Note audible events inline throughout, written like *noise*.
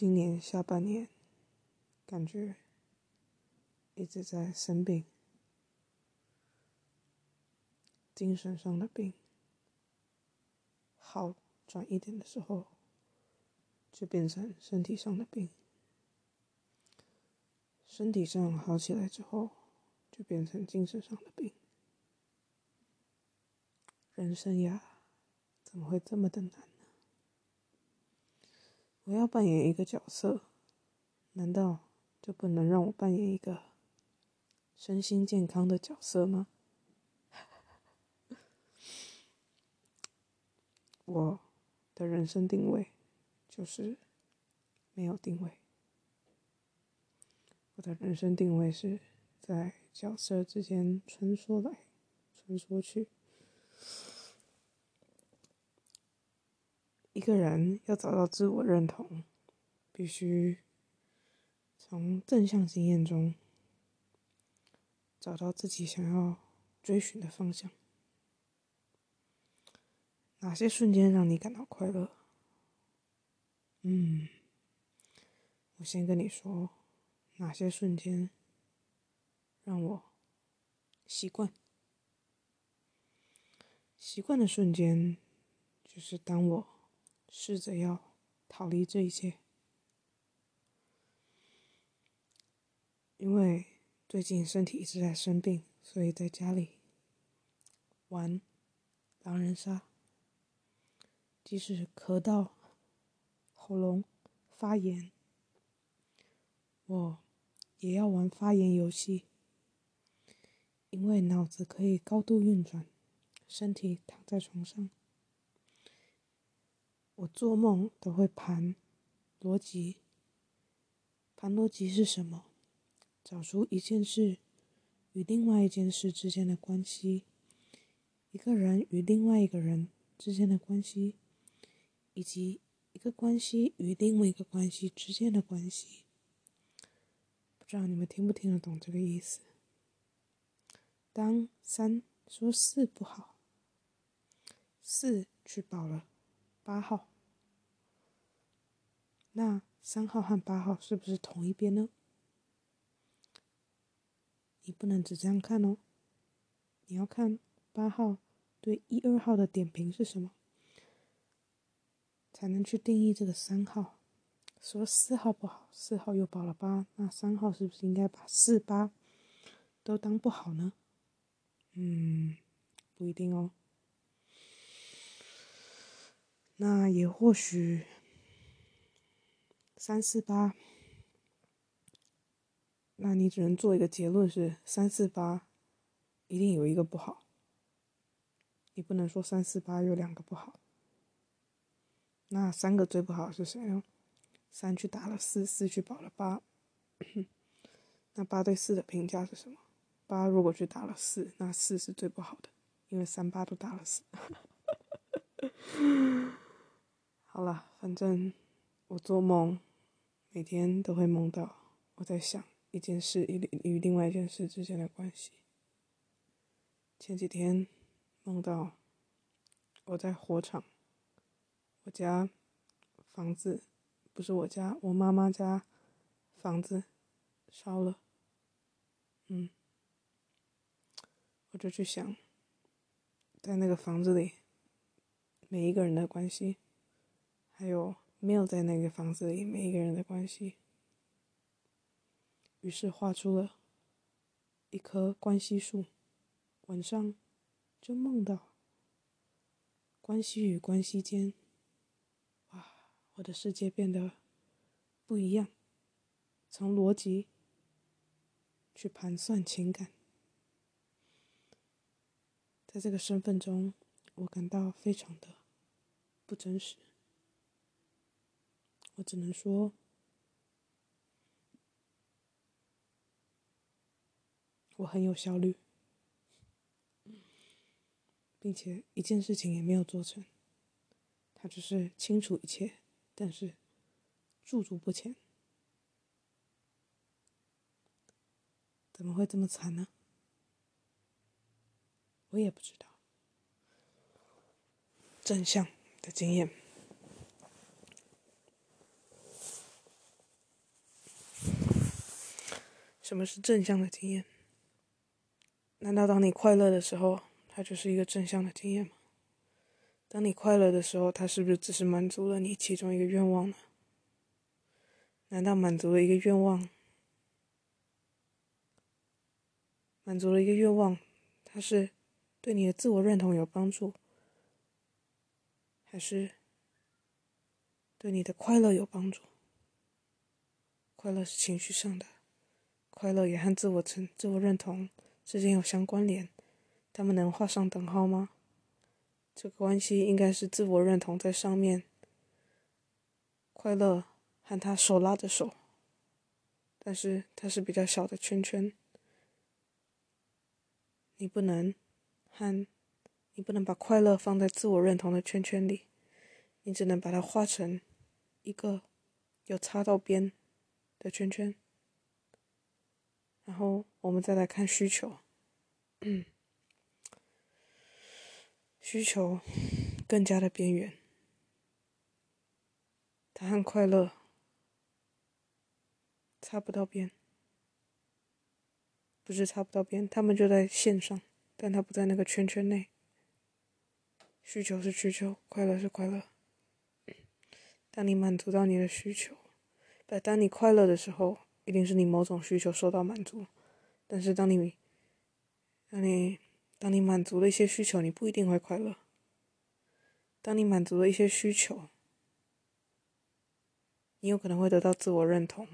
今年下半年感觉一直在生病，精神上的病，好转一点的时候，就变成身体上的病，身体上好起来之后，就变成精神上的病。人生呀，怎么会这么的难？我要扮演一个角色，难道就不能让我扮演一个身心健康的角色吗？我的人生定位就是没有定位。我的人生定位是在角色之间穿梭来穿梭去。一个人要找到自我认同，必须从正向经验中找到自己想要追寻的方向。哪些瞬间让你感到快乐？嗯，我先跟你说，哪些瞬间让我习惯？习惯的瞬间，就是当我试着要逃离这一切，因为最近身体一直在生病，所以在家里玩狼人杀。即使咳到喉咙发炎，我也要玩发炎游戏，因为脑子可以高度运转，身体躺在床上，我做梦都会盘逻辑。盘逻辑是什么？找出一件事与另外一件事之间的关系，一个人与另外一个人之间的关系。以及一个关系与另外一个关系之间的关系，不知道你们听不听得懂这个意思？当三说四不好，四去保了八号，那三号和八号是不是同一边呢？你不能只这样看哦，你要看八号对一二号的点评是什么？才能去定义这个三号，说四号不好，四号又保了八，那三号是不是应该把四八都当不好呢？嗯，不一定哦。那也或许三四八，那你只能做一个结论是三四八一定有一个不好，你不能说三四八有两个不好。那三个最不好是谁呢？三去打了四，四去保了八。*coughs* 那八对四的评价是什么？八如果去打了四，那四是最不好的，因为三八都打了四。*laughs* 好了，反正我做梦，每天都会梦到我在想一件事与与另外一件事之间的关系。前几天梦到我在火场。我家房子不是我家，我妈妈家房子烧了。嗯，我就去想，在那个房子里每一个人的关系，还有没有在那个房子里每一个人的关系，于是画出了一棵关系树。晚上就梦到关系与关系间。我的世界变得不一样，从逻辑去盘算情感，在这个身份中，我感到非常的不真实。我只能说，我很有效率，并且一件事情也没有做成，他只是清楚一切。但是，驻足不前，怎么会这么惨呢？我也不知道。正向的经验，什么是正向的经验？难道当你快乐的时候，它就是一个正向的经验吗？当你快乐的时候，它是不是只是满足了你其中一个愿望呢？难道满足了一个愿望，满足了一个愿望，它是对你的自我认同有帮助，还是对你的快乐有帮助？快乐是情绪上的，快乐也和自我成、自我认同之间有相关联，他们能画上等号吗？这个关系应该是自我认同在上面，快乐和他手拉着手，但是它是比较小的圈圈，你不能和，你不能把快乐放在自我认同的圈圈里，你只能把它画成一个有擦到边的圈圈，然后我们再来看需求。需求更加的边缘，他和快乐擦不到边，不是擦不到边，他们就在线上，但他不在那个圈圈内。需求是需求，快乐是快乐。当你满足到你的需求，不，当你快乐的时候，一定是你某种需求受到满足。但是当你，当你。当你满足了一些需求，你不一定会快乐。当你满足了一些需求，你有可能会得到自我认同。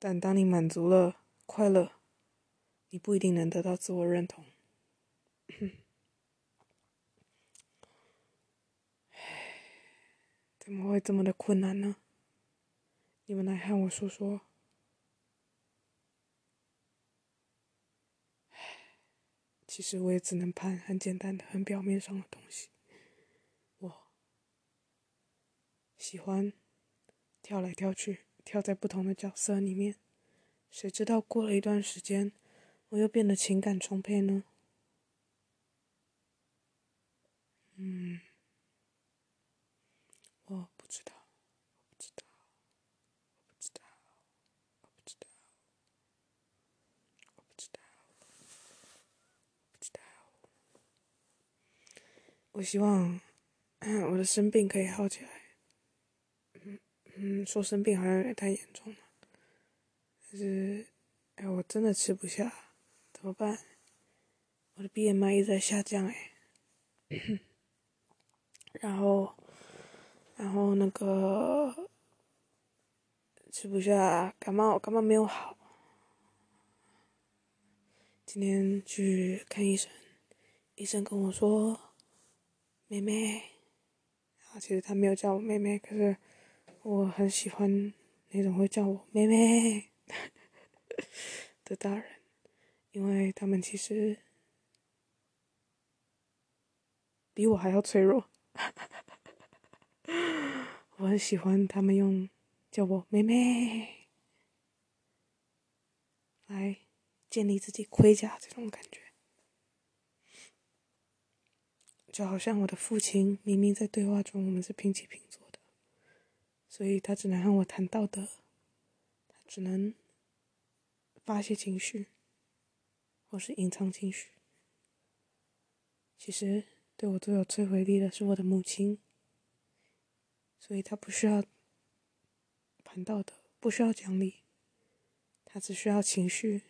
但当你满足了快乐，你不一定能得到自我认同。*laughs* 怎么会这么的困难呢？你们来和我说说。其实我也只能判很简单的、很表面上的东西。我喜欢跳来跳去，跳在不同的角色里面。谁知道过了一段时间，我又变得情感充沛呢？嗯，我不知道。我希望 *clears throat* 我的生病可以好起来。嗯嗯，说生病好像有点太严重了。但是，哎，我真的吃不下，怎么办？我的 BMI 一直在下降，哎。*coughs* 然后，然后那个吃不下，感冒感冒没有好。今天去看医生，医生跟我说。妹妹，啊，其实他没有叫我妹妹，可是我很喜欢那种会叫我妹妹 *laughs* 的大人，因为他们其实比我还要脆弱。*laughs* 我很喜欢他们用叫我妹妹来建立自己盔甲这种感觉。就好像我的父亲明明在对话中，我们是平起平坐的，所以他只能和我谈道德，他只能发泄情绪，或是隐藏情绪。其实对我最有摧毁力的是我的母亲，所以他不需要谈道德，不需要讲理，他只需要情绪，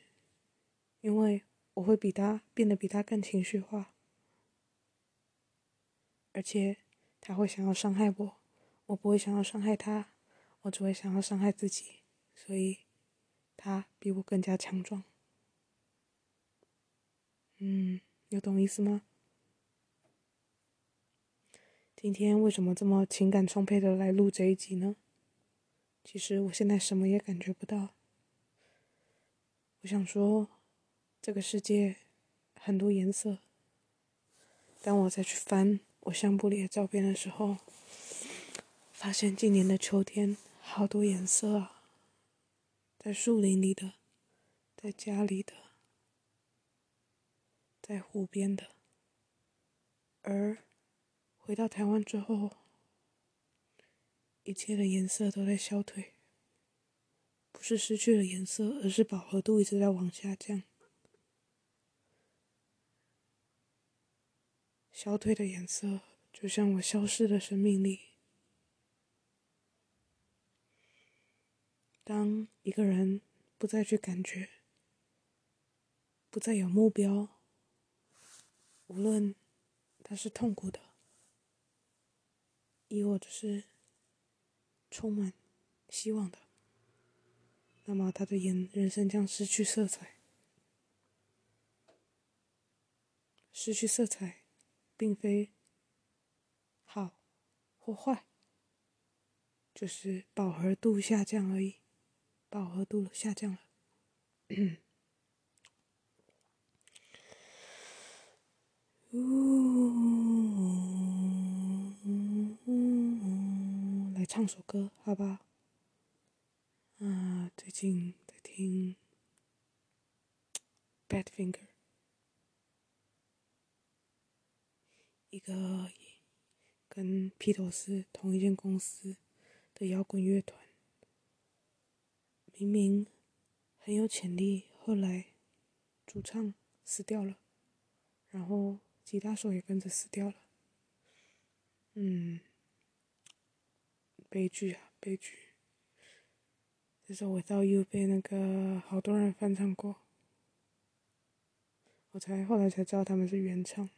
因为我会比他变得比他更情绪化。而且他会想要伤害我，我不会想要伤害他，我只会想要伤害自己，所以他比我更加强壮。嗯，有懂意思吗？今天为什么这么情感充沛的来录这一集呢？其实我现在什么也感觉不到。我想说，这个世界很多颜色，当我再去翻。我相簿里的照片的时候，发现今年的秋天好多颜色啊，在树林里的，在家里的，在湖边的，而回到台湾之后，一切的颜色都在消退，不是失去了颜色，而是饱和度一直在往下降。消退的颜色，就像我消失的生命力。当一个人不再去感觉，不再有目标，无论他是痛苦的，亦或者是充满希望的，那么他的人人生将失去色彩，失去色彩。并非好或坏，就是饱和度下降而已。饱和度下降了。来唱首歌，好吧？啊，最近在听《Badfinger》。一个跟披头士同一间公司的摇滚乐团，明明很有潜力，后来主唱死掉了，然后吉他手也跟着死掉了。嗯，悲剧啊，悲剧！这首《Without You》被那个好多人翻唱过，我才后来才知道他们是原唱。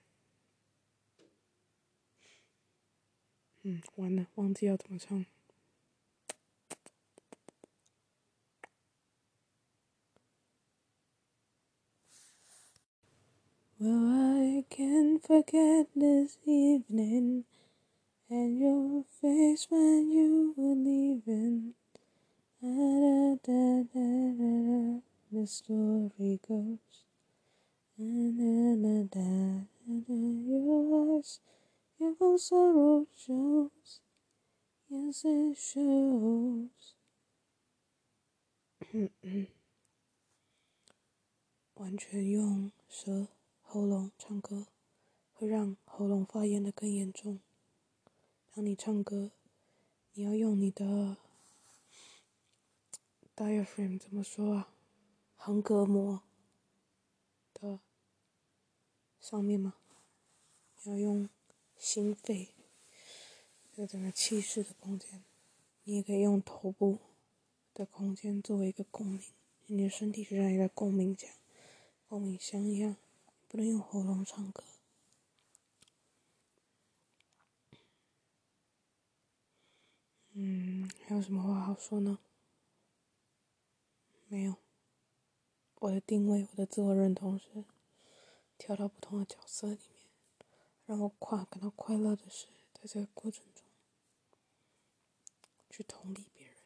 嗯，完了，忘记要怎么唱。Well, I can't forget this evening and your face when you were leaving. Da da da da da, the story goes. Da da da da da, your eyes. Your sorrow shows, yes it shows。完全用舌、喉咙唱歌，会让喉咙发炎得更严重。当你唱歌，你要用你的 diaphragm 怎么说啊？横膈膜的上面吗？要用。心肺，这整个气势的空间，你也可以用头部的空间作为一个共鸣。你的身体就像一个共鸣腔、共鸣箱一样，不能用喉咙唱歌。嗯，还有什么话好说呢？没有。我的定位，我的自我认同是跳到不同的角色里面。让我快感到快乐的是，在这个过程中，去同理别人，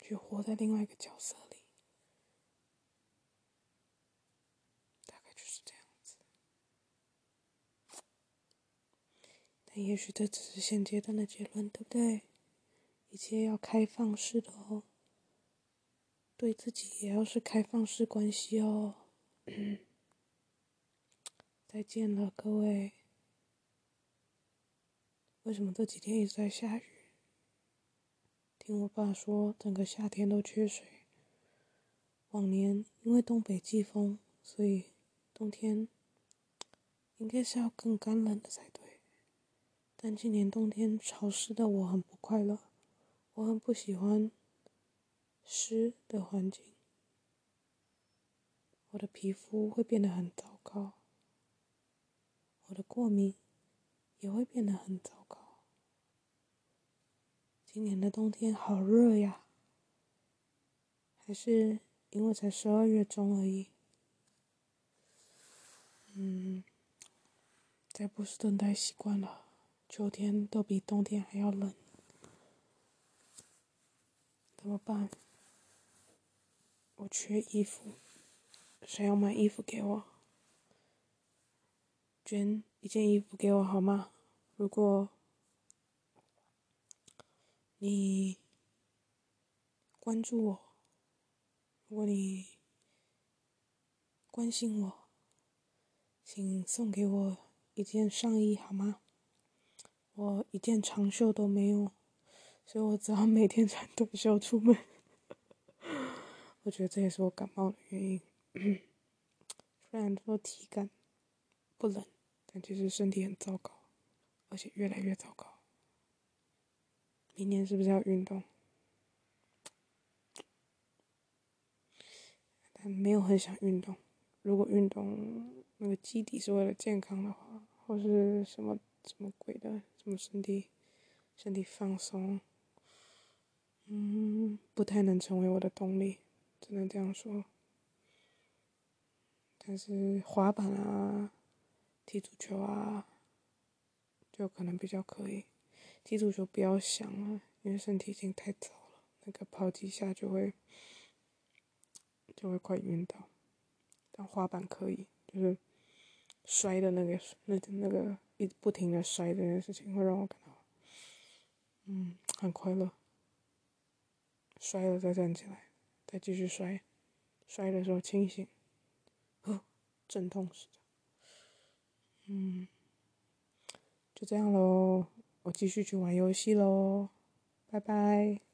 去活在另外一个角色里，大概就是这样子。但也许这只是现阶段的结论，对不对？一切要开放式的哦，对自己也要是开放式关系哦。*coughs* 再见了，各位。为什么这几天一直在下雨？听我爸说，整个夏天都缺水。往年因为东北季风，所以冬天应该是要更干冷的才对。但今年冬天潮湿的我很不快乐，我很不喜欢湿的环境，我的皮肤会变得很糟糕，我的过敏也会变得很糟糕。今年的冬天好热呀，还是因为才十二月中而已。嗯，在波士顿待习惯了，秋天都比冬天还要冷，怎么办？我缺衣服，谁要买衣服给我？捐一件衣服给我好吗？如果。你关注我，如果你关心我，请送给我一件上衣好吗？我一件长袖都没有，所以我只好每天穿短袖出门。*laughs* 我觉得这也是我感冒的原因。*coughs* 虽然说体感不冷，其实身体很糟糕，而且越来越糟糕。明年是不是要运动？但没有很想运动。如果运动那个基底是为了健康的话，或是什么什么鬼的，什么身体身体放松，嗯，不太能成为我的动力，只能这样说。但是滑板啊，踢足球啊，就可能比较可以。踢足球不要想了，因为身体已经太糟了，那个跑几下就会就会快晕倒。但滑板可以，就是摔的那个那那个一不停的摔这件事情，会让我感到嗯很快乐。摔了再站起来，再继续摔，摔的时候清醒，呵，*gasps* 阵痛似的。嗯，就这样喽。我继续去玩游戏喽，拜拜。